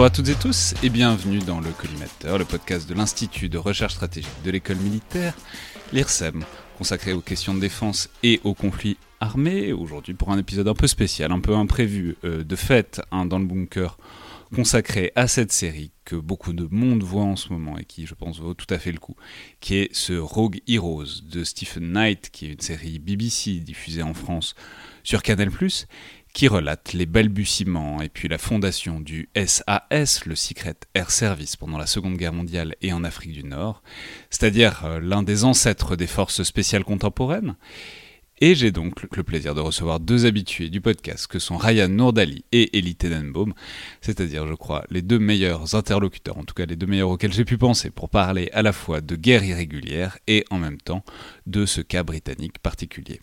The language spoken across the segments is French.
Bonjour à toutes et tous et bienvenue dans le Collimateur, le podcast de l'Institut de recherche stratégique de l'école militaire, l'IRSEM, consacré aux questions de défense et aux conflits armés. Aujourd'hui pour un épisode un peu spécial, un peu imprévu, euh, de fait, hein, dans le bunker, consacré à cette série que beaucoup de monde voit en ce moment et qui, je pense, vaut tout à fait le coup, qui est ce Rogue Heroes de Stephen Knight, qui est une série BBC diffusée en France sur Canal+, qui relate les balbutiements et puis la fondation du SAS, le Secret Air Service, pendant la Seconde Guerre mondiale et en Afrique du Nord, c'est-à-dire euh, l'un des ancêtres des forces spéciales contemporaines. Et j'ai donc le plaisir de recevoir deux habitués du podcast que sont Ryan Nourdali et Elie Tenenbaum, c'est-à-dire, je crois, les deux meilleurs interlocuteurs, en tout cas les deux meilleurs auxquels j'ai pu penser pour parler à la fois de guerre irrégulière et en même temps de ce cas britannique particulier.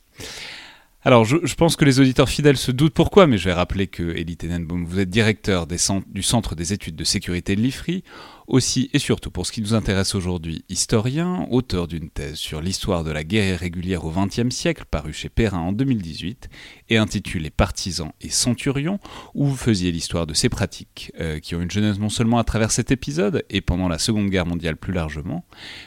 Alors, je, pense que les auditeurs fidèles se doutent pourquoi, mais je vais rappeler que Elie Tenenbaum, vous êtes directeur du Centre des études de sécurité de l'IFRI, aussi et surtout pour ce qui nous intéresse aujourd'hui, historien, auteur d'une thèse sur l'histoire de la guerre irrégulière au XXe siècle, parue chez Perrin en 2018, et intitulé Partisans et Centurions, où vous faisiez l'histoire de ces pratiques, euh, qui ont une genèse non seulement à travers cet épisode, et pendant la Seconde Guerre mondiale plus largement,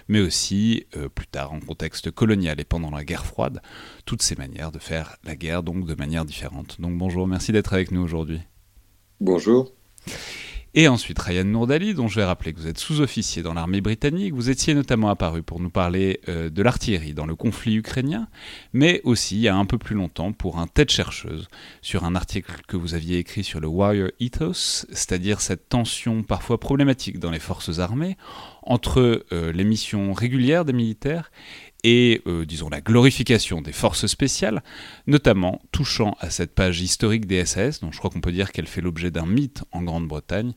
mais aussi euh, plus tard en contexte colonial et pendant la guerre froide, toutes ces manières de faire la guerre donc de manière différente. Donc bonjour, merci d'être avec nous aujourd'hui. Bonjour. Et ensuite Ryan Nourdali, dont je vais rappeler que vous êtes sous-officier dans l'armée britannique. Vous étiez notamment apparu pour nous parler euh, de l'artillerie dans le conflit ukrainien, mais aussi il y a un peu plus longtemps pour un tête chercheuse sur un article que vous aviez écrit sur le Warrior Ethos, c'est-à-dire cette tension parfois problématique dans les forces armées entre euh, les missions régulières des militaires et, euh, disons, la glorification des forces spéciales, notamment touchant à cette page historique des SAS, dont je crois qu'on peut dire qu'elle fait l'objet d'un mythe en Grande-Bretagne,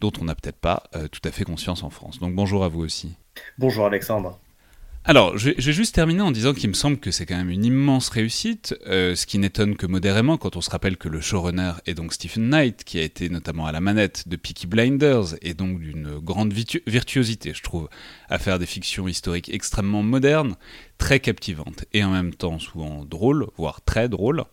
dont on n'a peut-être pas euh, tout à fait conscience en France. Donc bonjour à vous aussi. Bonjour Alexandre. Alors, je vais juste terminer en disant qu'il me semble que c'est quand même une immense réussite, euh, ce qui n'étonne que modérément quand on se rappelle que le showrunner est donc Stephen Knight, qui a été notamment à la manette de Peaky Blinders, et donc d'une grande virtuosité, je trouve, à faire des fictions historiques extrêmement modernes, très captivantes, et en même temps souvent drôles, voire très drôles.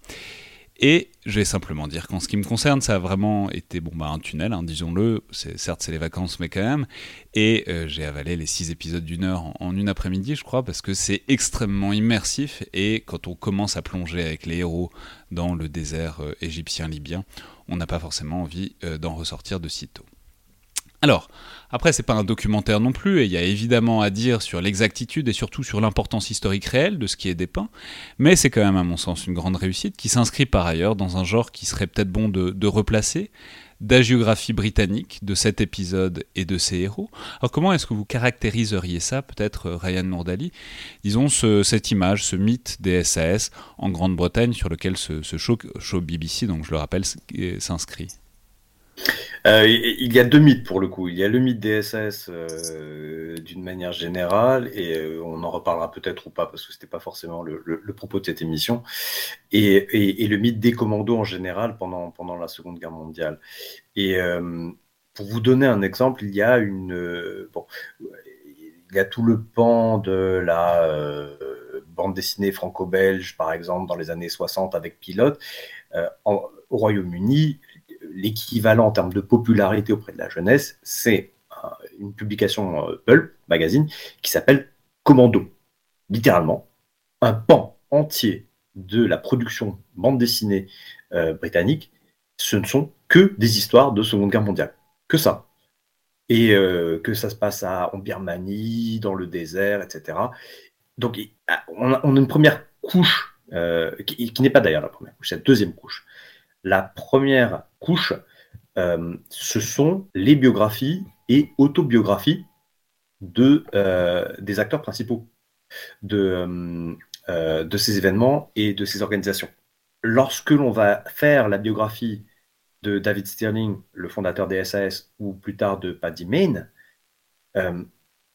Et je vais simplement dire qu'en ce qui me concerne, ça a vraiment été bon, bah, un tunnel, hein, disons-le. Certes, c'est les vacances, mais quand même. Et euh, j'ai avalé les six épisodes d'une heure en, une après-midi, je crois, parce que c'est extrêmement immersif. Et quand on commence à plonger avec les héros dans le désert euh, égyptien-libyen, on n'a pas forcément envie euh, d'en ressortir de sitôt. Alors, après, c'est pas un documentaire non plus, et il y a évidemment à dire sur l'exactitude et surtout sur l'importance historique réelle de ce qui est dépeint, mais c'est quand même, à mon sens, une grande réussite qui s'inscrit par ailleurs dans un genre qui serait peut-être bon de, replacer, d'agiographie britannique de cet épisode et de ses héros. Alors comment est-ce que vous caractériseriez ça, peut-être euh, Ryan Nourdali Disons cette image, ce mythe des SAS en Grande-Bretagne sur lequel ce, show, show, BBC, donc je le rappelle, s'inscrit. Euh, il y a deux mythes pour le coup. Il y a le mythe des SS euh, d'une manière générale, et euh, on en reparlera peut-être ou pas parce que c'était pas forcément le, propos de cette émission, et, le mythe des commandos en général pendant, pendant la Seconde Guerre mondiale. Et pour vous donner un exemple, il y a une bon, il y a tout le pan de la bande dessinée franco-belge, par exemple, dans les années 60 avec Pilote. au Royaume-Uni, l'équivalent en termes de popularité auprès de la jeunesse, c'est une publication Pulp magazine qui s'appelle Commando. Littéralement, un pan entier de la production bande dessinée britannique, ce ne sont que des histoires de Seconde Guerre mondiale. Que ça et que ça se passe à, en Birmanie, dans le désert, etc. Donc, ah, on a, une première couche, qui, qui n'est pas d'ailleurs la première couche, c'est la deuxième couche. La première couche, ce sont les biographies et autobiographies de, des acteurs principaux de, de ces événements et de ces organisations. Lorsque l'on va faire la biographie de David Stirling, le fondateur des SAS, ou plus tard de Paddy euh,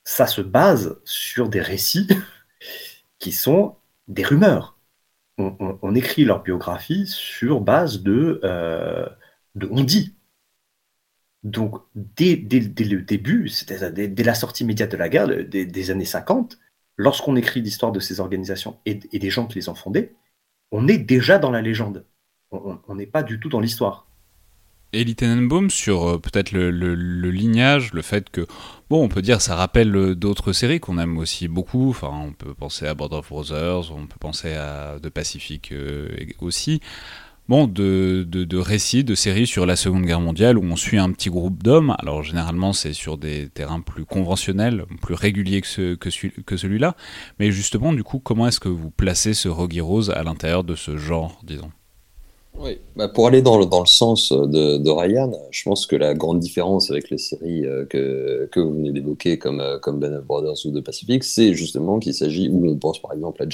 ça se base sur des récits qui sont des rumeurs. On, écrit leur biographie sur base de, euh, on dit. Donc, dès, le début, dès, la sortie immédiate de la guerre, des, années 50, lorsqu'on écrit l'histoire de ces organisations et, des gens qui les ont fondées, on est déjà dans la légende. On n'est pas du tout dans l'histoire. Et Tenenbaum sur euh, peut-être le, le, lignage, le fait que, bon, on peut dire ça rappelle euh, d'autres séries qu'on aime aussi beaucoup. Enfin, on peut penser à Border of Brothers, on peut penser à The Pacific euh, aussi. De, récits, de séries sur la Seconde Guerre mondiale où on suit un petit groupe d'hommes. Alors généralement c'est sur des terrains plus conventionnels, plus réguliers que, ce, que, que celui-là. Mais justement, du coup, comment est-ce que vous placez ce Rogie Rose à l'intérieur de ce genre, disons? Oui, bah pour aller dans le, dans le sens de, de, Ryan, je pense que la grande différence avec les séries euh, que, que vous venez d'évoquer, comme, euh, comme Ben of Brothers ou The Pacific, c'est justement qu'il s'agit, où on pense par exemple à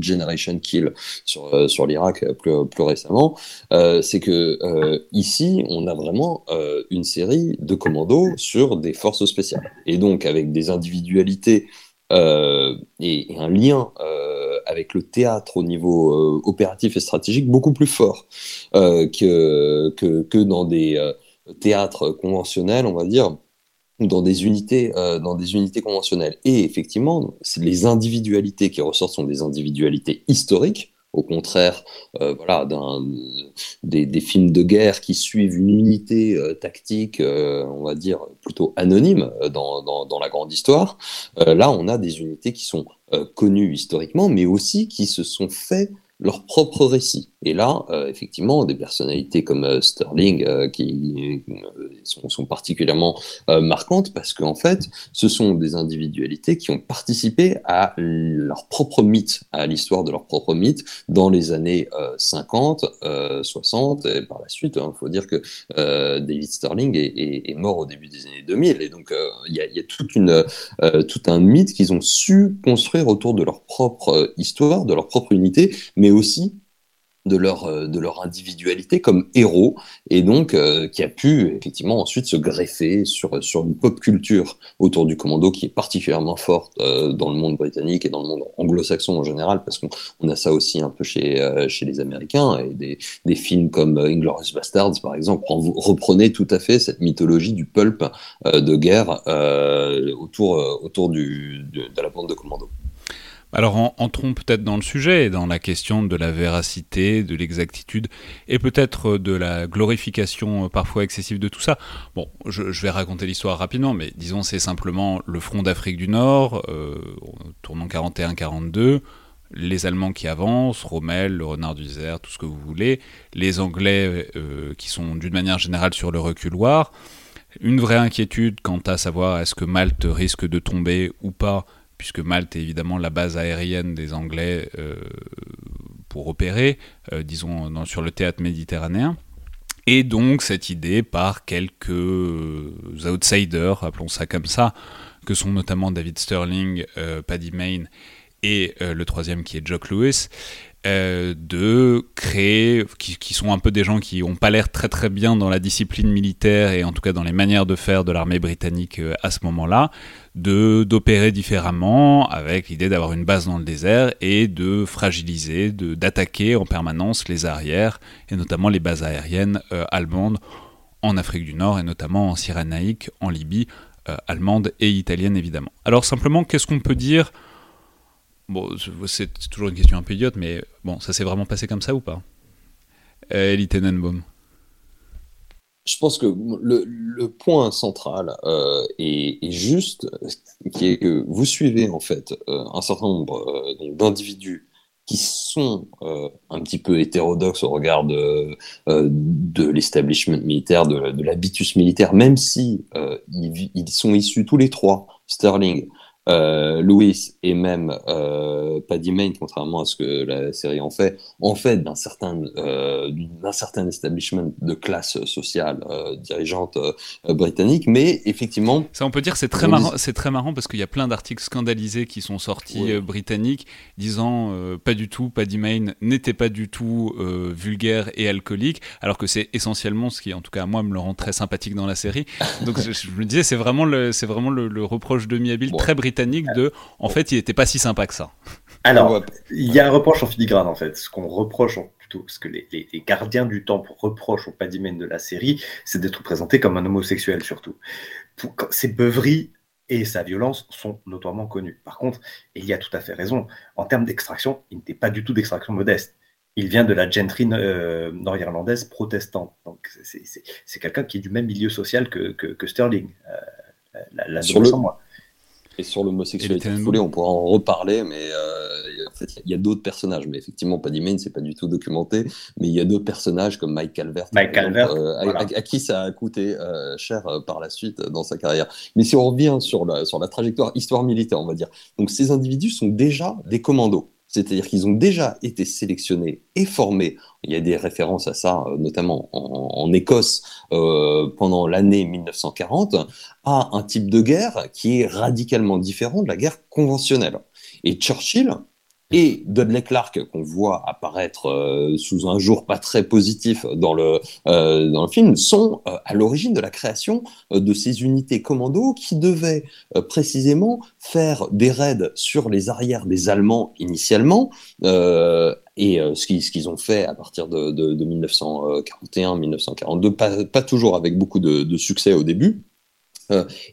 Generation Kill sur, euh, sur l'Irak plus, plus récemment, euh, c'est que euh, ici, on a vraiment une série de commandos sur des forces spéciales. Et donc avec des individualités euh, et, un lien euh, avec le théâtre au niveau euh, opératif et stratégique beaucoup plus fort que, que, dans des théâtres conventionnels, on va dire, dans des unités, dans des unités conventionnelles. Et effectivement, les individualités qui ressortent sont des individualités historiques au contraire euh, voilà, des, des, films de guerre qui suivent une unité euh, tactique, euh, on va dire, plutôt anonyme dans, dans, dans la grande histoire. là, on a des unités qui sont connues historiquement, mais aussi qui se sont fait leur propre récit. Et là, euh, effectivement, des personnalités comme euh, Sterling euh, qui sont, particulièrement marquantes parce qu'en fait, ce sont des individualités qui ont participé à leur propre mythe, à l'histoire de leur propre mythe dans les années 50, 60 et par la suite. Il hein, faut dire que David Sterling est, est, mort au début des années 2000 et donc il y a, y, a, toute une, tout un mythe qu'ils ont su construire autour de leur propre histoire, de leur propre unité, mais aussi de leur, euh, de leur individualité comme héros, et donc euh, qui a pu effectivement ensuite se greffer sur, sur une pop culture autour du commando qui est particulièrement forte euh, dans le monde britannique et dans le monde anglo-saxon en général, parce qu'on a ça aussi un peu chez, chez les Américains, et des, des films comme Inglourious Bastards par exemple reprenez tout à fait cette mythologie du pulp de guerre autour, autour du, de la bande de commando. Alors entrons peut-être dans le sujet, dans la question de la véracité, de l'exactitude, et peut-être de la glorification euh, parfois excessive de tout ça. Bon, je, vais raconter l'histoire rapidement, mais disons c'est simplement le front d'Afrique du Nord, euh, tournant 41-42, les Allemands qui avancent, Rommel, le renard du désert, tout ce que vous voulez, les Anglais euh, qui sont d'une manière générale sur le reculoir, une vraie inquiétude quant à savoir est-ce que Malte risque de tomber ou pas puisque Malte est évidemment la base aérienne des Anglais euh, pour opérer, euh, disons, sur le théâtre méditerranéen. Et donc cette idée par quelques euh, outsiders, appelons ça comme ça, que sont notamment David Sterling, Paddy Mayne et le troisième qui est Jock Lewis, euh, de créer, qui, sont un peu des gens qui n'ont pas l'air très très bien dans la discipline militaire et en tout cas dans les manières de faire de l'armée britannique euh, à ce moment-là, de d'opérer différemment avec l'idée d'avoir une base dans le désert et de fragiliser, de d'attaquer en permanence les arrières et notamment les bases aériennes euh, allemandes en Afrique du Nord et notamment en Cyrénaïque, en Libye, allemande et italienne évidemment. Alors simplement, qu'est-ce qu'on peut dire Bon, c'est toujours une question un peu idiote, mais bon, ça s'est vraiment passé comme ça ou pas? Euh, Ellie Tenenbaum. Je pense que le, point central euh, est, juste, qui est que vous suivez en fait euh, un certain nombre euh, d'individus qui sont un petit peu hétérodoxes au regard de, l'establishment militaire, de, l'habitus militaire, même si ils, sont issus tous les trois, Sterling, euh, Louis et même euh, Paddy Main, contrairement à ce que la série en fait, en fait d'un certain, euh, d'un certain establishment de classe sociale euh, dirigeante britannique, mais effectivement. Ça, on peut dire, c'est très marrant, c'est très marrant parce qu'il y a plein d'articles scandalisés qui sont sortis britanniques disant pas du tout, Paddy Main n'était pas du tout vulgaire et alcoolique, alors que c'est essentiellement ce qui, en tout cas, moi, me le rend très sympathique dans la série. Donc, je, me disais, c'est vraiment le, c'est vraiment le, reproche demi-habile très britannique de en fait il n'était pas si sympa que ça. Alors, il y a un reproche en filigrane en fait. Ce qu'on reproche plutôt, ce que les, gardiens du temps reprochent au Padimène de la série, c'est d'être présenté comme un homosexuel surtout. Ses beuveries et sa violence sont notoirement connues. Par contre, il y a tout à fait raison. En termes d'extraction, il n'était pas du tout d'extraction modeste. Il vient de la gentry euh, nord-irlandaise protestante. Donc, c'est quelqu'un qui est du même milieu social que, que, Sterling. Euh, la, Sur le... moi. Et sur l'homosexualité on pourra en reparler, mais euh, en fait, il y a, d'autres personnages. Mais effectivement, Paddy Main, c'est pas du tout documenté. Mais il y a d'autres personnages comme Mike Calvert, Mike Calvert euh, à, qui ça a coûté euh, cher par la suite dans sa carrière. Mais si on revient sur la, sur la trajectoire histoire militaire, on va dire. Donc ces individus sont déjà des commandos. C'est-à-dire qu'ils ont déjà été sélectionnés et formés. Il y a des références à ça, euh, notamment en, Écosse euh, pendant l'année 1940, à un type de guerre qui est radicalement différent de la guerre conventionnelle. Et Churchill, et Dudley Clark qu'on voit apparaître euh, sous un jour pas très positif dans le, euh, dans le film sont euh, à l'origine de la création de ces unités commando qui devaient précisément faire des raids sur les arrières des Allemands initialement et ce qu'ils ce qu'ils ont fait à partir de, de, 1941-1942, pas, toujours avec beaucoup de, de succès au début,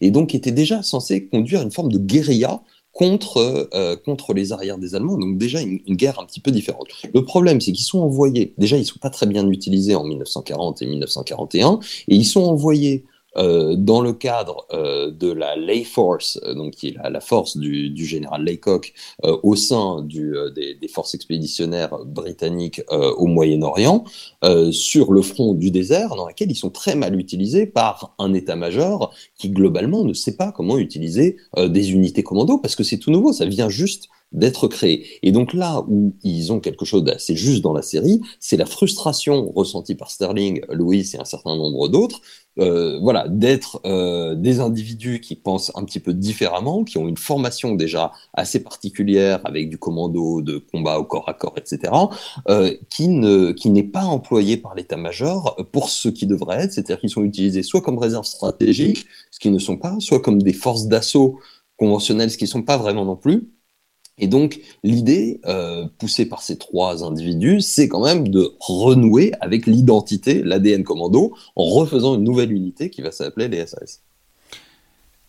et donc étaient déjà censés conduire une forme de guérilla contre, euh, contre les arrières des Allemands, donc déjà une, une, guerre un petit peu différente. Le problème, c'est qu'ils sont envoyés, déjà ils sont pas très bien utilisés en 1940 et 1941, et ils sont envoyés euh, dans le cadre euh, de la Lay Force, euh, donc qui est la, force du, général Laycock au sein des, forces expéditionnaires britanniques au Moyen-Orient, sur le front du désert, dans laquelle ils sont très mal utilisés par un état-major qui globalement ne sait pas comment utiliser des unités commando, parce que c'est tout nouveau, ça vient juste d'être créé. Et donc là où ils ont quelque chose d'assez juste dans la série, c'est la frustration ressentie par Sterling, Louis et un certain nombre d'autres, euh, voilà, d'être euh, des individus qui pensent un petit peu différemment, qui ont une formation déjà assez particulière avec du commando, de combat au corps à corps, etc., euh, qui ne qui n'est pas employé par l'état-major pour ce qui devrait être, c'est-à-dire qu'ils sont utilisés soit comme réserve stratégique, ce qui ne sont pas, soit comme des forces d'assaut conventionnelles, ce qui ne sont pas vraiment non plus, et donc, l'idée euh, poussée par ces trois individus, c'est quand même de renouer avec l'identité, l'ADN commando, en refaisant une nouvelle unité qui va s'appeler les SAS.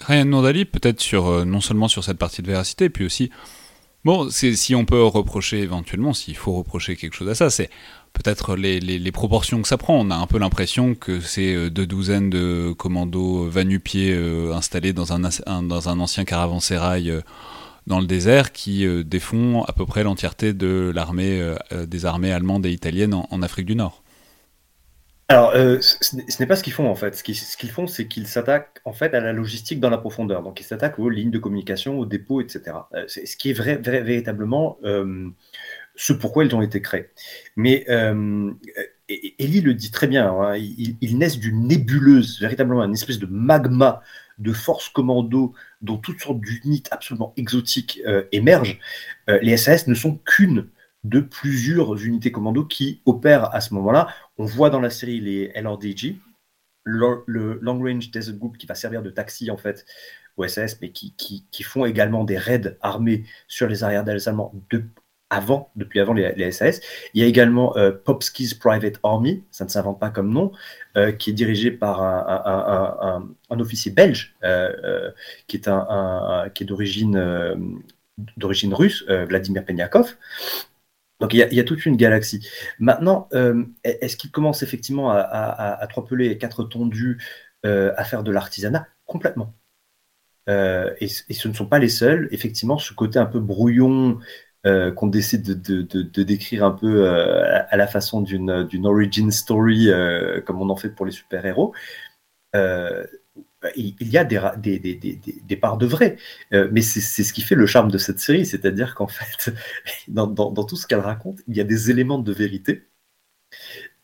Ryan Nordali, peut-être sur euh, non seulement sur cette partie de véracité, puis aussi, bon, si on peut reprocher éventuellement, s'il faut reprocher quelque chose à ça, c'est peut-être les, proportions que ça prend. On a un peu l'impression que c'est euh, deux douzaines de commandos vanupiers installés dans un, dans un ancien caravansérail dans le désert qui euh, défont à peu près l'entièreté de l'armée euh, euh, des armées allemandes et italiennes en, Afrique du Nord. Alors, ce n'est pas ce qu'ils font en fait. Ce qu'ils font, c'est qu'ils s'attaquent en fait à la logistique dans la profondeur. Donc, ils s'attaquent aux lignes de communication, aux dépôts, etc. C'est ce qui est vrai, véritablement ce pourquoi ils ont été créés. Mais Elie le dit très bien. Hein, ils, naissent d'une nébuleuse, véritablement une espèce de magma de forces commando dont toutes sortes d'unités absolument exotiques euh, émergent, euh, les SAS ne sont qu'une de plusieurs unités commando qui opèrent à ce moment-là. On voit dans la série les LRDG, le, Long Range Desert Group qui va servir de taxi en fait au SAS, mais qui, qui, font également des raids armés sur les arrières Allemands avant, depuis avant les, SAS. Il y a également euh, Popski's Private Army, ça ne s'invente pas comme nom, euh, qui est dirigé par un, officier belge, euh, qui est, un, qui est d'origine russe, Vladimir Penyakov. Donc il y, a, toute une galaxie. Maintenant, euh, est-ce qu'il commence effectivement à, à, à, et quatre tondus euh, à faire de l'artisanat? Complètement. Euh, et, ce ne sont pas les seuls. Effectivement, ce côté un peu brouillon qu'on décide de, décrire un peu à, la façon d'une origin story, comme on en fait pour les super-héros, il y a des, parts de vrai. Euh, mais c'est ce qui fait le charme de cette série, c'est-à-dire qu'en fait, dans, tout ce qu'elle raconte, il y a des éléments de vérité.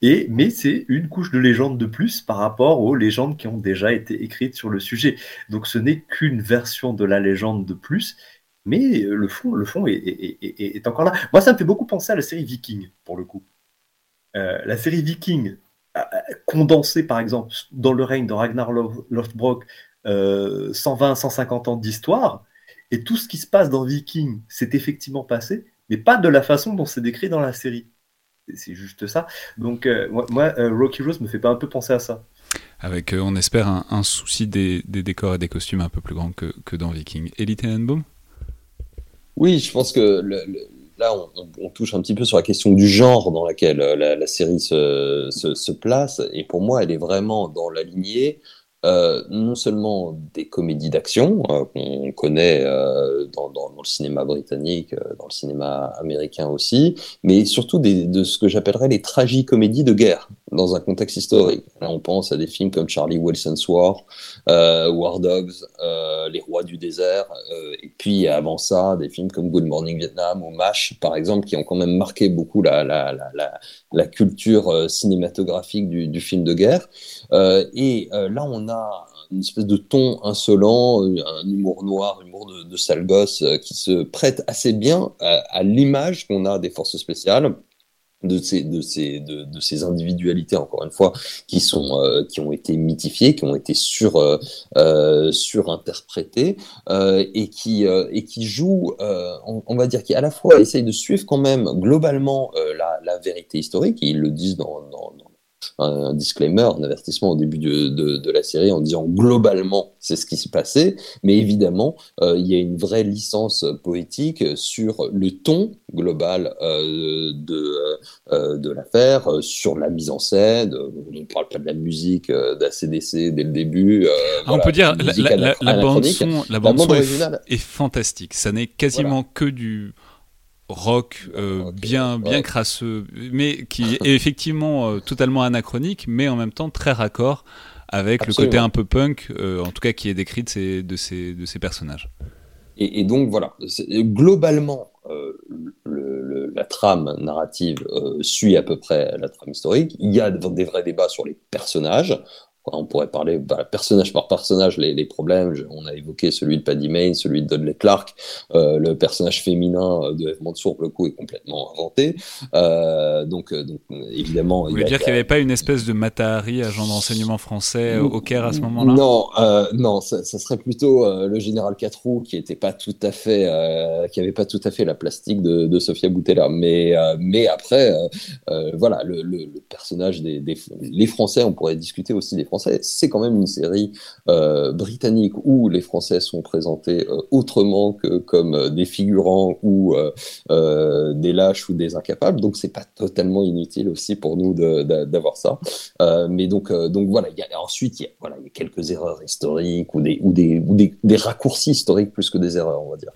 Et, mais c'est une couche de légende de plus par rapport aux légendes qui ont déjà été écrites sur le sujet. Donc ce n'est qu'une version de la légende de plus, mais le fond, le fond est, encore là. Moi, ça me fait beaucoup penser à la série Viking, pour le coup. Euh, la série Viking, condensé, par exemple, dans le règne de Ragnar Lothbrok, 120-150 ans d'histoire, et tout ce qui se passe dans Viking s'est effectivement passé, mais pas de la façon dont c'est décrit dans la série. C'est juste ça. Donc, euh, moi, euh, Rocky Rose me fait pas un peu penser à ça. Avec, euh, on espère, un, souci des, décors et des costumes un peu plus grand que, que dans Viking. Elite Tenenbaum Oui, je pense que le, là, on, touche un petit peu sur la question du genre dans laquelle euh, la, série se, place. Et pour moi, elle est vraiment dans la lignée euh, non seulement des comédies d'action euh, qu'on connaît dans, dans, le cinéma britannique, dans le cinéma américain aussi, mais surtout des, de ce que j'appellerais les tragicomédies de guerre dans un contexte historique. Là, on pense à des films comme Charlie Wilson's War, War Dogs, Les Rois du désert, et puis avant ça, des films comme Good Morning Vietnam ou MASH, par exemple, qui ont quand même marqué beaucoup la, la, la, la culture cinématographique du, du, film de guerre. et là, on a une espèce de ton insolent, euh, un humour noir, humour de, sale gosse euh, qui se prête assez bien à, l'image qu'on a des forces spéciales de ces, de, ces, de, ces individualités, encore une fois, qui, sont, euh, qui ont été mythifiées, qui ont été sur, surinterprétées, et, qui, et qui jouent, on, va dire, qui à la fois essayent de suivre quand même globalement la, la, vérité historique, et ils le disent dans, dans un disclaimer, un avertissement au début de, de, la série en disant globalement c'est ce qui s'est passé, mais évidemment euh, il y a une vraie licence poétique sur le ton global euh, de, euh, de l'affaire, sur la mise en scène, on ne parle pas de la musique d'ACDC dès le début. Ah, on peut dire la, la, la, bande son, la bande son est, fantastique, ça n'est quasiment que du rock euh, bien bien crasseux mais qui est effectivement euh, totalement anachronique mais en même temps très raccord avec le côté un peu punk euh, en tout cas qui est décrit de ces de ces, de ces personnages. Et, donc voilà. Globalement la trame narrative suit à peu près la trame historique. Il y a des vrais débats sur les personnages on pourrait parler bah, personnage par personnage les, les, problèmes. On a évoqué celui de Paddy Mayne, celui de Dudley Clark. Euh, le personnage féminin euh, de Eve Mansour, pour le coup, est complètement inventé. Euh, donc, donc, évidemment. Vous voulez dire qu'il n'y avait pas une espèce de Matahari, agent d'enseignement français au Caire à ce moment-là? Non, non, ça, ça, serait plutôt le général Catrou qui était pas tout à fait, qui avait pas tout à fait la plastique de, de Sofia Boutella. Mais, mais après, voilà, le, le, le personnage des, des, les Français, on pourrait discuter aussi des Français c'est quand même une série euh, britannique où les Français sont présentés euh, autrement que comme euh, des figurants ou des lâches ou des incapables. Donc c'est pas totalement inutile aussi pour nous d'avoir ça. mais donc, voilà, y a, ensuite il y a, quelques erreurs historiques ou des, ou, des, ou des, des raccourcis historiques plus que des erreurs, on va dire.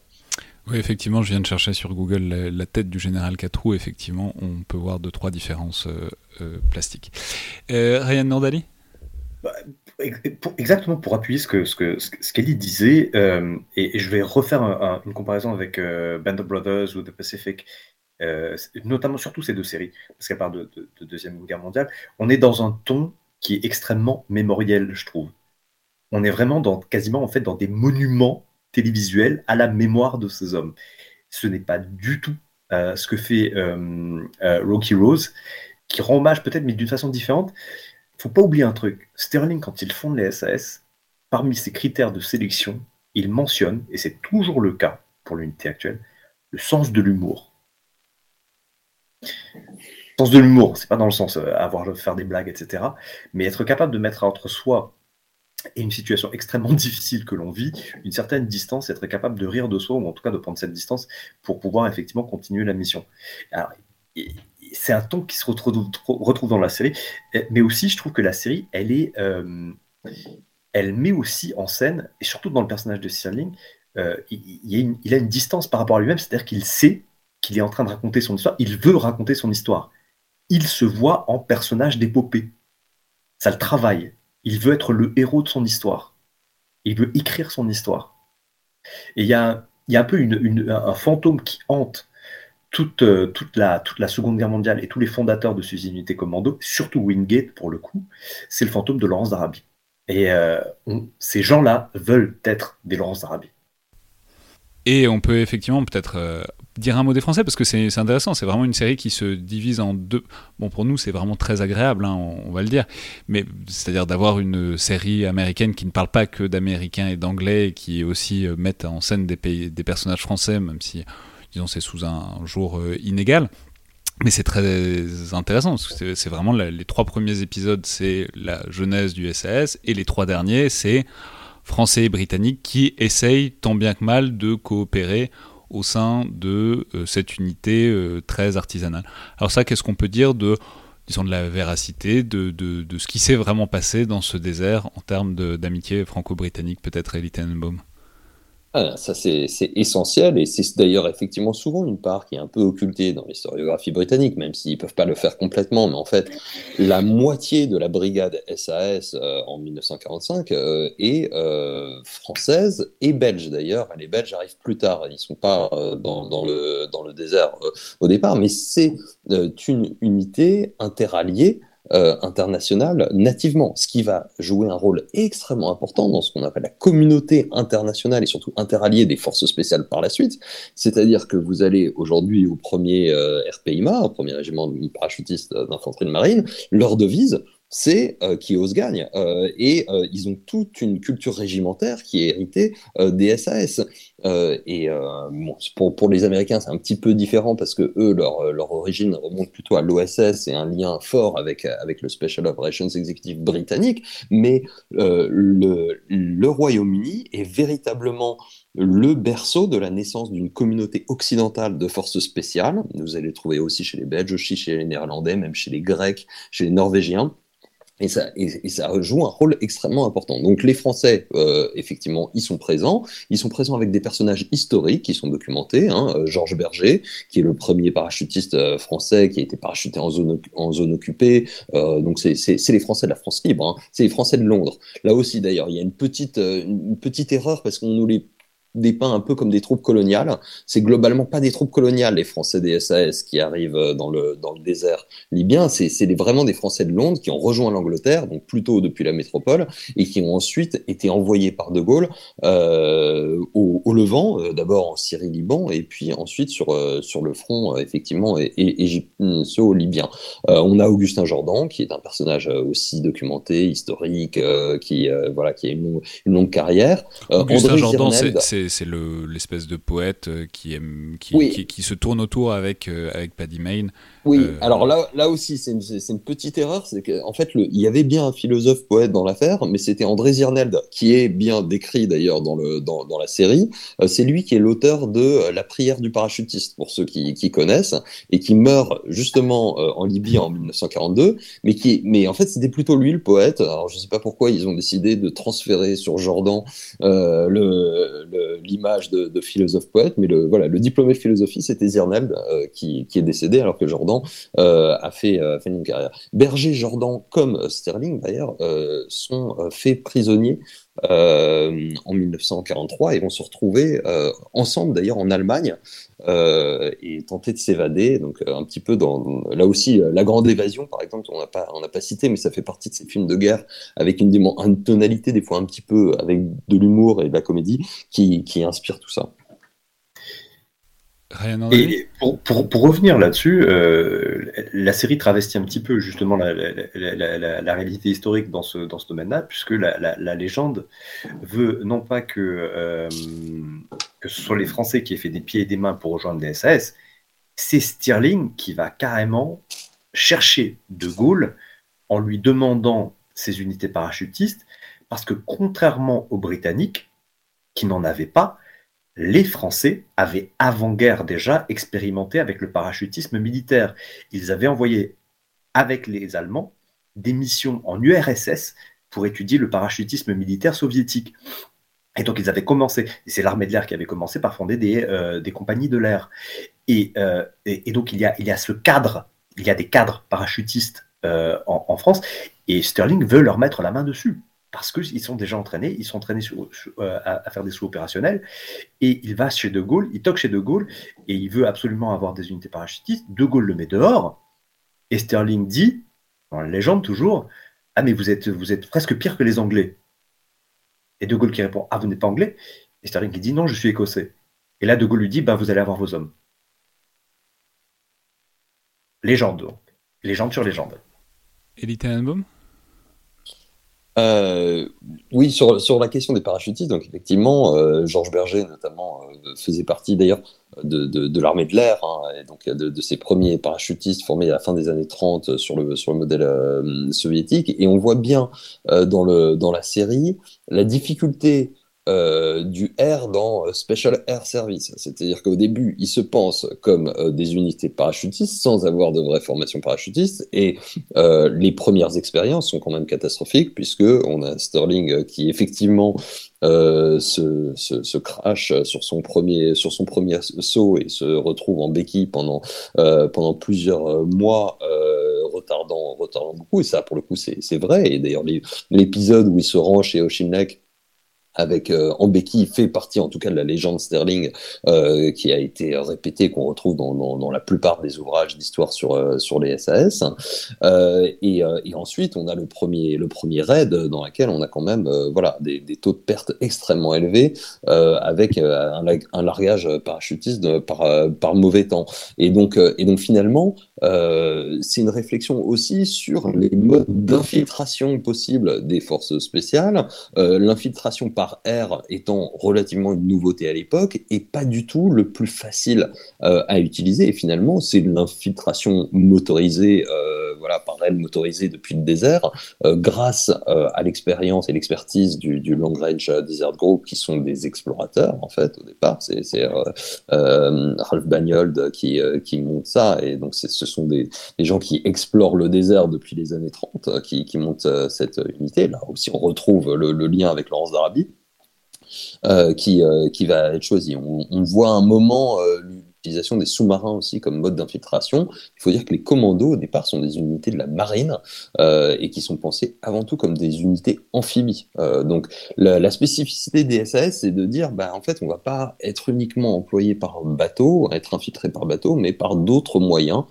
Oui, effectivement, je viens de chercher sur Google la, tête du général Catrou. Effectivement, on peut voir deux, trois différences plastiques. Ryan Nordali? Exactement pour appuyer ce que ce que ce qu'Ellie disait, euh, et, je vais refaire une comparaison avec euh, Band of Brothers ou The Pacific, euh, notamment surtout ces deux séries, parce qu'à part de, de, Deuxième Guerre mondiale, on est dans un ton qui est extrêmement mémoriel, je trouve. On est vraiment dans quasiment en fait dans des monuments télévisuels à la mémoire de ces hommes. Ce n'est pas du tout ce que fait Rocky Rose, qui rend hommage peut-être mais d'une façon différente faut pas oublier un truc. Sterling, quand il fonde les SAS, parmi ses critères de sélection, il mentionne, et c'est toujours le cas pour l'unité actuelle, le sens de l'humour. Sens de l'humour, c'est pas dans le sens euh, avoir faire des blagues, etc. Mais être capable de mettre entre soi et une situation extrêmement difficile que l'on vit, une certaine distance, être capable de rire de soi, ou en tout cas de prendre cette distance pour pouvoir effectivement continuer la mission. C'est un ton qui se retrouve, dans la série, mais aussi je trouve que la série, elle est, euh, met aussi en scène, et surtout dans le personnage de Stirling, euh, il, a une, distance par rapport à lui-même, c'est-à-dire qu'il sait qu'il est en train de raconter son histoire, il veut raconter son histoire. Il se voit en personnage d'épopée. Ça le travaille. Il veut être le héros de son histoire. Il veut écrire son histoire. Et il y a, un peu un fantôme qui hante toute, euh, toute, la, toute la Seconde Guerre mondiale et tous les fondateurs de ces unités commando, surtout Wingate pour le coup, c'est le fantôme de Laurence d'Arabie. Et euh, ces gens-là veulent être des Laurence d'Arabie. Et on peut effectivement peut-être euh, dire un mot des Français parce que c'est intéressant. C'est vraiment une série qui se divise en deux. Bon, pour nous, c'est vraiment très agréable, hein, on, va le dire. Mais c'est-à-dire d'avoir une série américaine qui ne parle pas que d'américains et d'anglais qui aussi met en scène des, pays, des personnages français, même si disons c'est sous un jour euh, inégal. Mais c'est très intéressant, parce que c'est vraiment les trois premiers épisodes, c'est la jeunesse du SAS, et les trois derniers, c'est français et britanniques qui essayent tant bien que mal de coopérer au sein de euh, cette unité euh, très artisanale. Alors ça, qu'est-ce qu'on peut dire de, disons, de la véracité, de, de, ce qui s'est vraiment passé dans ce désert en termes d'amitié franco-britannique, peut-être, Elite Tenenbaum ah, ça, c'est essentiel et c'est d'ailleurs effectivement souvent une part qui est un peu occultée dans l'historiographie britannique, même s'ils ne peuvent pas le faire complètement. Mais en fait, la moitié de la brigade SAS euh, en 1945 euh, est euh, française et belge d'ailleurs. Les Belges arrivent plus tard, ils ne sont pas dans, le, dans le désert au départ, mais c'est une unité interalliée euh, internationale nativement, ce qui va jouer un rôle extrêmement important dans ce qu'on appelle la communauté internationale et surtout interalliée des forces spéciales par la suite. C'est-à-dire que vous allez aujourd'hui au premier euh, RPIMA, au premier régiment de parachutistes d'infanterie de marine, leur devise, c'est euh, qui ose gagne. Euh, et euh, ils ont toute une culture régimentaire qui est héritée des SAS. et pour, pour, les Américains, c'est un petit peu différent parce que eux, leur, leur origine remonte plutôt à l'OSS et un lien fort avec, avec le Special Operations Executive britannique. Mais le, Royaume-Uni est véritablement le berceau de la naissance d'une communauté occidentale de forces spéciales. Vous allez le trouver aussi chez les Belges, chez les Néerlandais, même chez les Grecs, chez les Norvégiens. Et ça, et, ça, joue un rôle extrêmement important. Donc les Français, euh, effectivement, ils sont présents. Ils sont présents avec des personnages historiques qui sont documentés. Hein. Euh, Georges Berger, qui est le premier parachutiste euh, français qui a été parachuté en zone, en zone occupée. Euh, donc c'est les Français de la France libre. Hein. C'est les Français de Londres. Là aussi, d'ailleurs, il y a une petite, une petite erreur parce qu'on nous les dépeint un peu comme des troupes coloniales. C'est globalement pas des troupes coloniales, les Français des SAS qui arrivent euh, dans le, dans le désert libyen. C'est vraiment des Français de Londres qui ont rejoint l'Angleterre, donc plutôt depuis la métropole, et qui ont ensuite été envoyés par De Gaulle euh, au, au, Levant, euh, d'abord en Syrie-Liban, et puis ensuite sur, euh, sur le front, effectivement, égyptio-libyen. on a Augustin Jordan, qui est un personnage aussi documenté, historique, qui, voilà, qui a une, une longue carrière. Augustin Jordan, c'est c'est l'espèce de poète euh, qui, aime, qui, qui, se tourne autour avec, euh, avec Paddy Mayne. Oui, euh, alors là, là aussi, c'est une, une, petite erreur. C'est qu'en fait, le, il y avait bien un philosophe poète dans l'affaire, mais c'était André Zirneld, qui est bien décrit d'ailleurs dans, le, dans, dans la série. c'est lui qui est l'auteur de La prière du parachutiste, pour ceux qui, qui connaissent, et qui meurt justement en Libye en 1942. Mais, qui, mais en fait, c'était plutôt lui le poète. Alors, je ne sais pas pourquoi ils ont décidé de transférer sur Jordan le, le l'image de, philosophe-poète, mais le, voilà, le diplômé de philosophie, c'était Zirneld, euh, qui, est décédé, alors que Jordan euh, a, fait, euh, fait une carrière. Berger, Jordan, comme Sterling d'ailleurs, sont faits prisonniers en 1943 et vont se retrouver ensemble d'ailleurs en Allemagne euh, et tenter de s'évader. Donc euh, un petit peu dans là aussi euh, la grande évasion par exemple on n'a pas on n'a pas cité mais ça fait partie de ces films de guerre avec une, une tonalité des fois un petit peu avec de l'humour et de la comédie qui, qui inspire tout ça. Et pour, pour, pour revenir là-dessus, euh, la série travestit un petit peu justement la, réalité historique dans ce, dans ce domaine-là, puisque la, légende veut non pas que, euh, que ce soit les Français qui aient fait des pieds et des mains pour rejoindre les SAS, c'est Stirling qui va carrément chercher De Gaulle en lui demandant ses unités parachutistes, parce que contrairement aux Britanniques, qui n'en avaient pas, les Français avaient avant-guerre déjà expérimenté avec le parachutisme militaire. Ils avaient envoyé avec les Allemands des missions en URSS pour étudier le parachutisme militaire soviétique. Et donc ils avaient commencé, et c'est l'armée de l'air qui avait commencé par fonder des, euh, compagnies de l'air. Euh, et, et, donc il y, a, ce cadre, il y a des cadres parachutistes euh, en, France, et Sterling veut leur mettre la main dessus parce qu'ils sont déjà entraînés, ils sont entraînés à, faire des sauts opérationnels, et il va chez De Gaulle, il toque chez De Gaulle, et il veut absolument avoir des unités parachutistes. De Gaulle le met dehors, et Sterling dit, la légende toujours, ah mais vous êtes, vous êtes presque pire que les Anglais. Et De Gaulle qui répond, ah vous n'êtes pas Anglais? Et Sterling qui dit, non, je suis Écossais. Et là, De Gaulle lui dit, bah vous allez avoir vos hommes. Légende, donc. Légende sur légende. Elie Tenenbaum euh, oui, sur, sur la question des parachutistes, donc effectivement, euh, Georges Berger notamment euh, faisait partie d'ailleurs de, de, l'armée de l'air, hein, et donc de, de, ces premiers parachutistes formés à la fin des années 30 sur le, sur le modèle soviétique. Et on voit bien dans, le, dans la série la difficulté euh, du R dans euh, Special Air Service. C'est-à-dire qu'au début, ils se pensent comme euh, des unités parachutistes sans avoir de vraie formation parachutiste. Et les premières expériences sont quand même catastrophiques puisque on a Sterling qui effectivement se, se, se, crache sur son premier sur son premier saut et se retrouve en béquille pendant pendant plusieurs mois retardant retardant beaucoup et ça pour le coup c'est vrai et d'ailleurs l'épisode où il se rend chez Oshimnek avec euh, béquille fait partie en tout cas de la légende Sterling euh, qui a été répétée qu'on retrouve dans, la plupart des ouvrages d'histoire sur euh, les SAS euh, et, ensuite on a le premier le premier raid dans lequel on a quand même voilà des, taux de perte extrêmement élevés avec un, largage parachutiste par mauvais temps. Et donc et donc finalement c'est une réflexion aussi sur les modes d'infiltration possibles des forces spéciales l'infiltration R étant relativement une nouveauté à l'époque et pas du tout le plus facile euh, à utiliser. Et finalement, c'est l'infiltration motorisée, euh, voilà, par elle motorisée depuis le désert, euh, grâce à l'expérience et l'expertise du, Long Range Desert Group, qui sont des explorateurs en fait au départ. C'est Ralph Bagnold qui, qui monte ça, et donc ce sont des, gens qui explorent le désert depuis les années 30 qui, qui montent cette unité. Là aussi, on retrouve le, le lien avec Laurence d'Arabie. Euh, qui, euh, qui va être choisi. On, voit un moment euh, l'utilisation des sous-marins aussi comme mode d'infiltration. Il faut dire que les commandos au départ sont des unités de la marine et qui sont pensées avant tout comme des unités amphibies. donc la, spécificité des SAS, c'est de dire, bah, en fait, on va pas être uniquement employé par bateau, être infiltré par bateau, mais par d'autres moyens.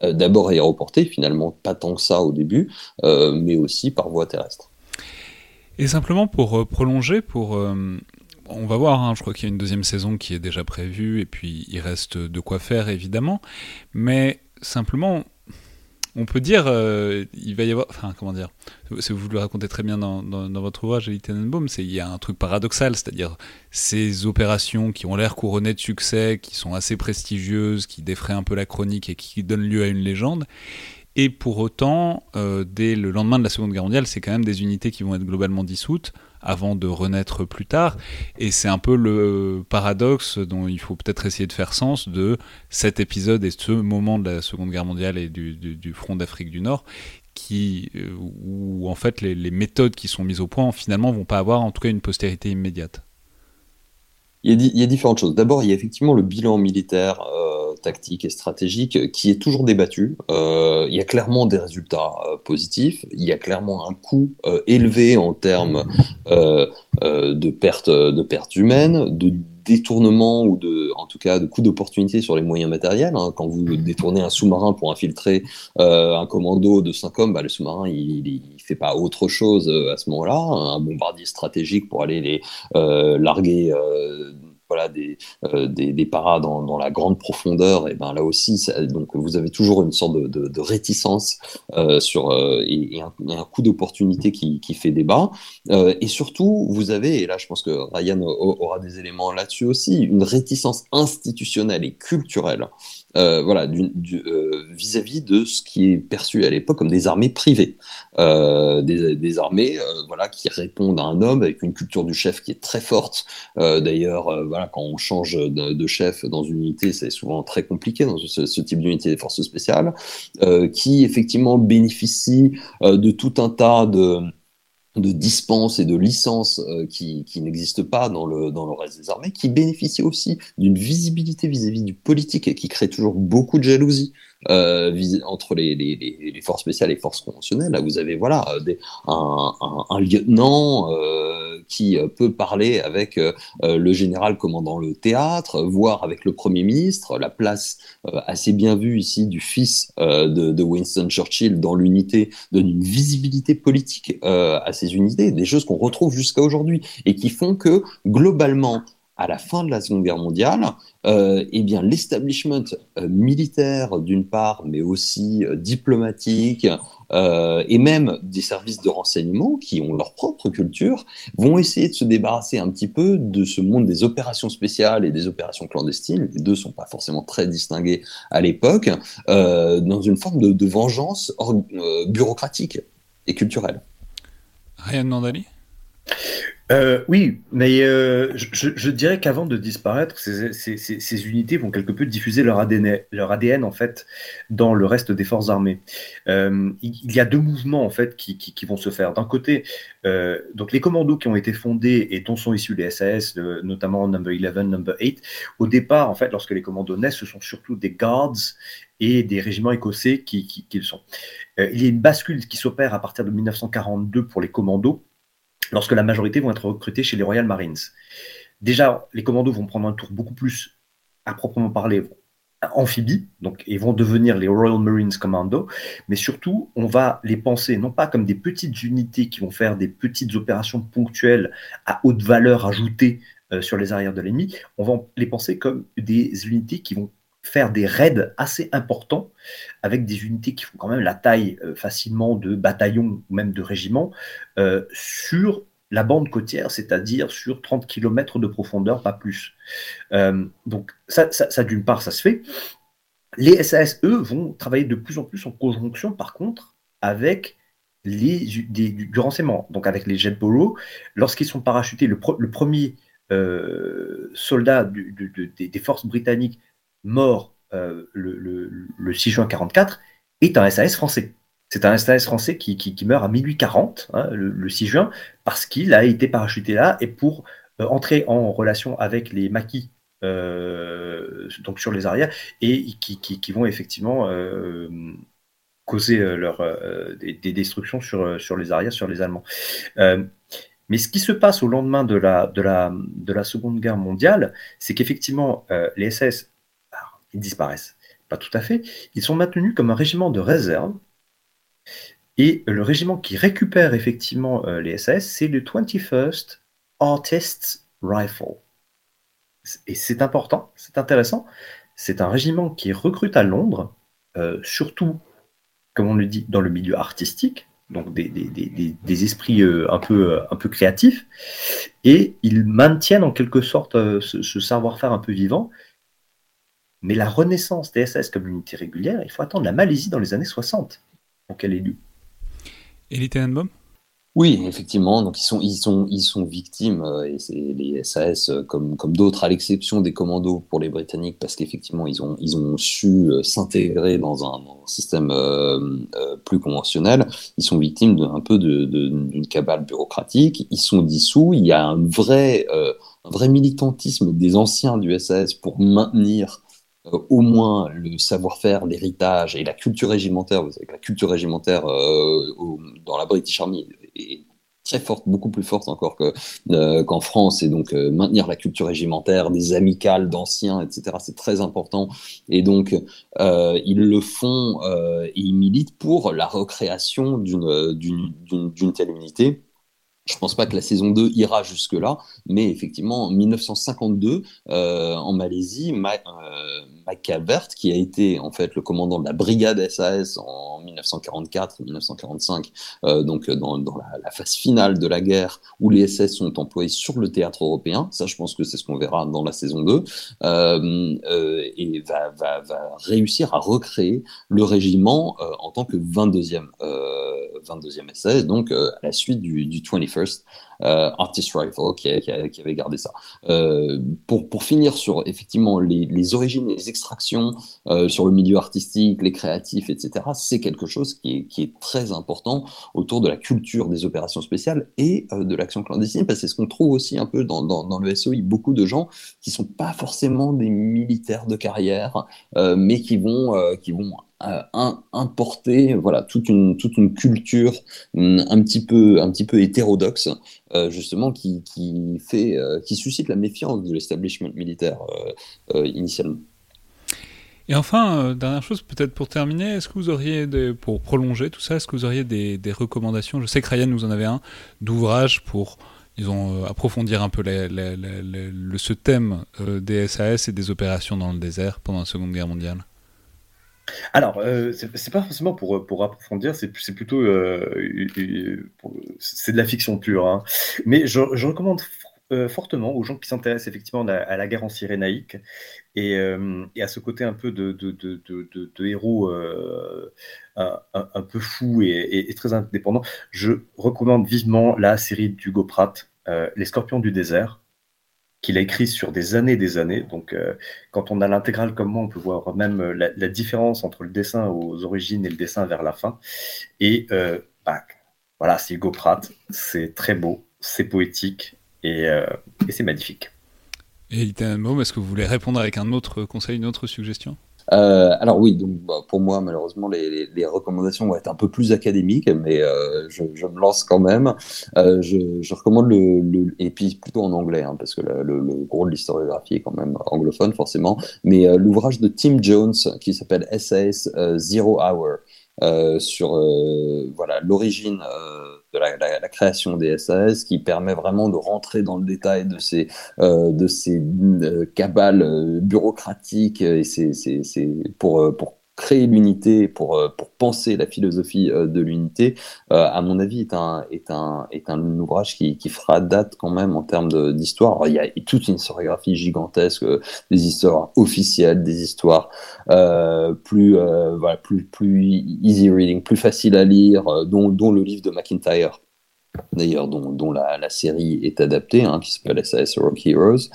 D'abord aéroporté, finalement pas tant que ça au début, mais aussi par voie terrestre. Et simplement pour euh, prolonger, pour euh, on va voir, hein, je crois qu'il y a une deuxième saison qui est déjà prévue, et puis il reste de quoi faire évidemment, mais simplement, on peut dire, euh, il va y avoir, enfin comment dire, vous le racontez très bien dans, dans, votre ouvrage, Elie Tenenbaum, c'est il y a un truc paradoxal, c'est-à-dire ces opérations qui ont l'air couronnées de succès, qui sont assez prestigieuses, qui défraient un peu la chronique et qui donnent lieu à une légende, et pour autant, euh, dès le lendemain de la Seconde Guerre mondiale, c'est quand même des unités qui vont être globalement dissoutes avant de renaître plus tard. Et c'est un peu le paradoxe dont il faut peut-être essayer de faire sens de cet épisode et ce moment de la Seconde Guerre mondiale et du, front d'Afrique du Nord, qui, euh, où en fait les, méthodes qui sont mises au point finalement vont pas avoir en tout cas une postérité immédiate. Il y a, différentes choses. D'abord, il y a effectivement le bilan militaire. Euh, tactique et stratégique qui est toujours débattu. Euh, il y a clairement des résultats euh, positifs, il y a clairement un coût euh, élevé en termes de pertes de humaines, de détournement ou de, en tout cas, de coût d'opportunité sur les moyens matériels. Hein. Quand vous détournez un sous-marin pour infiltrer un commando de 5 hommes, bah, le sous-marin, il, fait pas autre chose à ce moment-là. Un bombardier stratégique pour aller les larguer voilà, des, euh, paras dans, la grande profondeur, et ben là aussi, donc vous avez toujours une sorte de, réticence euh, sur euh, et, un, coup d'opportunité qui, qui, fait débat. Et surtout, vous avez, et là je pense que Ryan aura des éléments là-dessus aussi, une réticence institutionnelle et culturelle voilà, vis-à-vis de ce qui est perçu à l'époque comme des armées privées, des, armées voilà, qui répondent à un homme avec une culture du chef qui est très forte. D'ailleurs, voilà, quand on change de, chef dans une unité, c'est souvent très compliqué dans ce, ce type d'unité des forces spéciales, qui effectivement bénéficie de tout un tas de de dispenses et de licences euh, qui, qui n'existent pas dans le, dans le reste des armées, qui bénéficient aussi d'une visibilité vis-à-vis du politique et qui crée toujours beaucoup de jalousie euh, entre les, forces spéciales et les forces conventionnelles. Là, vous avez voilà euh, un, lieutenant euh, qui peut parler avec le général commandant le théâtre, voire avec le premier ministre. La place assez bien vue ici du fils de, Winston Churchill dans l'unité donne une visibilité politique à ces unités, des choses qu'on retrouve jusqu'à aujourd'hui et qui font que globalement à la fin de la Seconde Guerre mondiale, euh, eh bien l'establishment euh, militaire d'une part, mais aussi euh, diplomatique euh, et même des services de renseignement qui ont leur propre culture vont essayer de se débarrasser un petit peu de ce monde des opérations spéciales et des opérations clandestines. Les deux sont pas forcément très distingués à l'époque, dans une forme de, vengeance bureaucratique et culturelle. Ryan Nandali? Euh, oui, mais euh, je, dirais qu'avant de disparaître, ces, unités vont quelque peu diffuser leur ADN, leur ADN en fait dans le reste des forces armées. Euh, il y a deux mouvements en fait qui, vont se faire. D'un côté, donc les commandos qui ont été fondés et dont sont issus les SAS, notamment Number 11, Number 8. Au départ, en fait, lorsque les commandos naissent, ce sont surtout des guards et des régiments écossais qui, qui, qui le sont. il y a une bascule qui s'opère à partir de 1942 pour les commandos lorsque la majorité vont être recrutés chez les Royal Marines. Déjà, les commandos vont prendre un tour beaucoup plus, à proprement parler, amphibie, donc ils vont devenir les Royal Marines Commando, mais surtout, on va les penser non pas comme des petites unités qui vont faire des petites opérations ponctuelles à haute valeur ajoutée euh, sur les arrières de l'ennemi, on va les penser comme des unités qui vont faire des raids assez importants avec des unités qui font quand même la taille euh, facilement de bataillons ou même de régiments euh, sur la bande côtière, c'est-à-dire sur 30 km de profondeur, pas plus. Euh, donc ça, d'une part, ça se fait. Les SAS, eux, vont travailler de plus en plus en conjonction, par contre, avec les, du, renseignement, donc avec les JetBoro, lorsqu'ils sont parachutés, le, premier soldat des forces britanniques mort euh, le, 6 juin 44 est un SAS français. C'est un SAS français qui, meurt à minuit 40, hein, le, 6 juin, parce qu'il a été parachuté là et pour euh, entrer en relation avec les maquis euh, donc sur les arrières et qui, vont effectivement causer leur, des, destructions sur, sur les arrières, sur les Allemands. mais ce qui se passe au lendemain de la, de la, de la Seconde Guerre mondiale, c'est qu'effectivement, les SS ils disparaissent. Pas tout à fait. Ils sont maintenus comme un régiment de réserve. Et le régiment qui récupère effectivement euh, les SAS, c'est le 21st Artists Rifle. Et c'est important, c'est intéressant. C'est un régiment qui recrute à Londres, euh, surtout, comme on le dit, dans le milieu artistique, donc des, des, esprits euh, un, peu, un peu créatifs, et ils maintiennent en quelque sorte ce savoir-faire un peu vivant, mais la renaissance des SS comme unité régulière, il faut attendre la Malaisie dans les années 60 pour qu'elle ait lieu. Et les Tenenbaum oui, effectivement. Donc ils sont, ils sont, ils sont victimes euh, et c'est les SAS euh, comme, comme d'autres, à l'exception des commandos pour les Britanniques, parce qu'effectivement ils ont, ils ont su euh, s'intégrer dans un, système plus conventionnel. Ils sont victimes d'un peu d'une cabale bureaucratique. Ils sont dissous. Il y a un vrai, un vrai militantisme des anciens du SAS pour maintenir euh, au moins le savoir-faire, l'héritage et la culture régimentaire. Vous savez que la culture régimentaire euh, dans la British Army est très forte, beaucoup plus forte encore euh, qu'en France, et donc maintenir la culture régimentaire, des amicales d'anciens, etc., c'est très important. Et donc, ils le font et ils militent pour la recréation d'une telle unité je pense pas que la saison 2 ira jusque-là, mais effectivement, en 1952, euh, en Malaisie, Mike Calvert, qui a été en fait le commandant de la brigade SAS en 1944-1945, euh, donc dans, dans la, phase finale de la guerre où les SS sont employés sur le théâtre européen. Ça, je pense que c'est ce qu'on verra dans la saison 2, euh, euh, et va, réussir à recréer le régiment euh, en tant que 22e, 22e SS, donc à la suite du, du 21st euh, Artist Rifle qui, avait gardé ça. Euh, pour, pour finir sur effectivement les, les origines, les extractions, euh, sur le milieu artistique, les créatifs, etc., c'est quelque chose qui est, qui est, très important autour de la culture des opérations spéciales et de l'action clandestine, parce que c'est ce qu'on trouve aussi un peu dans, dans, dans, le SOI, beaucoup de gens qui sont pas forcément des militaires de carrière, mais qui vont, qui vont importer voilà toute une toute une culture un petit peu un petit peu hétérodoxe euh, justement qui, qui fait euh, qui suscite la méfiance de l'establishment militaire euh, initialement. Et enfin, dernière chose, peut-être pour terminer, est-ce que vous auriez, pour prolonger tout ça, est-ce que vous auriez des, des, recommandations? Je sais que Ryan nous en avait un, d'ouvrage pour, disons, approfondir un peu ce thème des SAS et des opérations dans le désert pendant la Seconde Guerre mondiale. Alors, euh, c'est pas forcément pour, pour approfondir, c'est plutôt euh, c'est de la fiction pure. Hein. Mais je, je recommande euh, fortement aux gens qui s'intéressent effectivement à, la guerre en Cyrénaïque et, euh, et, à ce côté un peu de, de, de, héros un, un, peu fou et, et, très indépendant. Je recommande vivement la série d'Hugo Pratt, Les Scorpions du désert qu'il a écrit sur des années et des années. Donc, euh, quand on a l'intégrale comme moi, on peut voir même euh, la, différence entre le dessin aux origines et le dessin vers la fin. Et euh, bah, voilà, c'est Hugo Pratt, c'est très beau, c'est poétique et, c'est magnifique. Et mot, est-ce que vous voulez répondre avec un autre conseil, une autre suggestion? Euh, alors oui, donc bah, pour moi malheureusement les, les, les, recommandations vont être un peu plus académiques, mais euh, je, je, me lance quand même. Euh, je, je, recommande le, le, et puis plutôt en anglais hein, parce que le, le, gros de l'historiographie est quand même anglophone forcément, mais euh, l'ouvrage de Tim Jones qui s'appelle SAS euh, Zero Hour. Euh, sur voilà l'origine euh, de la, création des SAS, qui permet vraiment de rentrer dans le détail de ces de ces cabales bureaucratiques et c'est pour pour créer l'unité, pour, euh, pour penser la philosophie euh, de l'unité, euh, à mon avis, est un, est un, est un ouvrage qui, qui fera date quand même en termes d'histoire. Il y a toute une historiographie gigantesque, des histoires officielles, des histoires plus, voilà, plus, plus easy reading, plus facile à lire, dont, dont le livre de McIntyre d'ailleurs dont, dont la, la, série est adaptée, hein, qui s'appelle SAS Rock Heroes.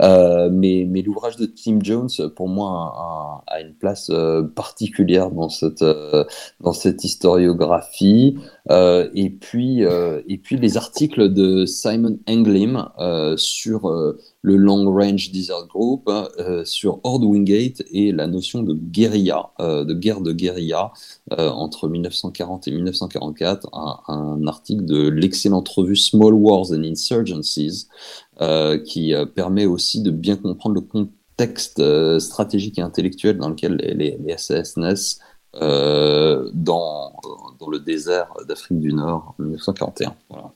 Euh, mais mais l'ouvrage de Tim Jones, pour moi, a, a une place euh, particulière dans cette, euh, dans cette historiographie. Euh, et, puis, et puis les articles de Simon Englim sur le Long Range Desert Group, sur Horde Wingate et la notion de guérilla, de guerre de guérilla entre 1940 et 1944, un, article de l'excellente revue Small Wars and Insurgencies, euh, qui euh, permet aussi de bien comprendre le contexte euh, stratégique et intellectuel dans lequel les, SAS naissent dans, dans le désert d'Afrique du Nord en 1941. Voilà.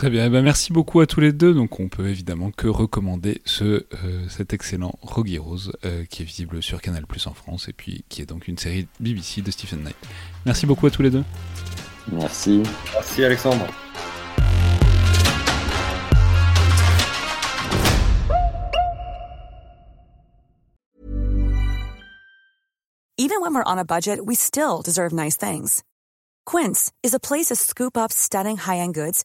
Très bien, eh ben merci beaucoup à tous les deux. Donc on peut évidemment que recommander ce, euh, cet excellent Rogue Heroes euh, qui est visible sur Canal Plus en France et puis qui est donc une série BBC de Stephen Knight. Merci beaucoup à tous les deux. Merci. Merci Alexandre. Even when we're on a budget, we still deserve nice things. Quince is a place to scoop up stunning high-end goods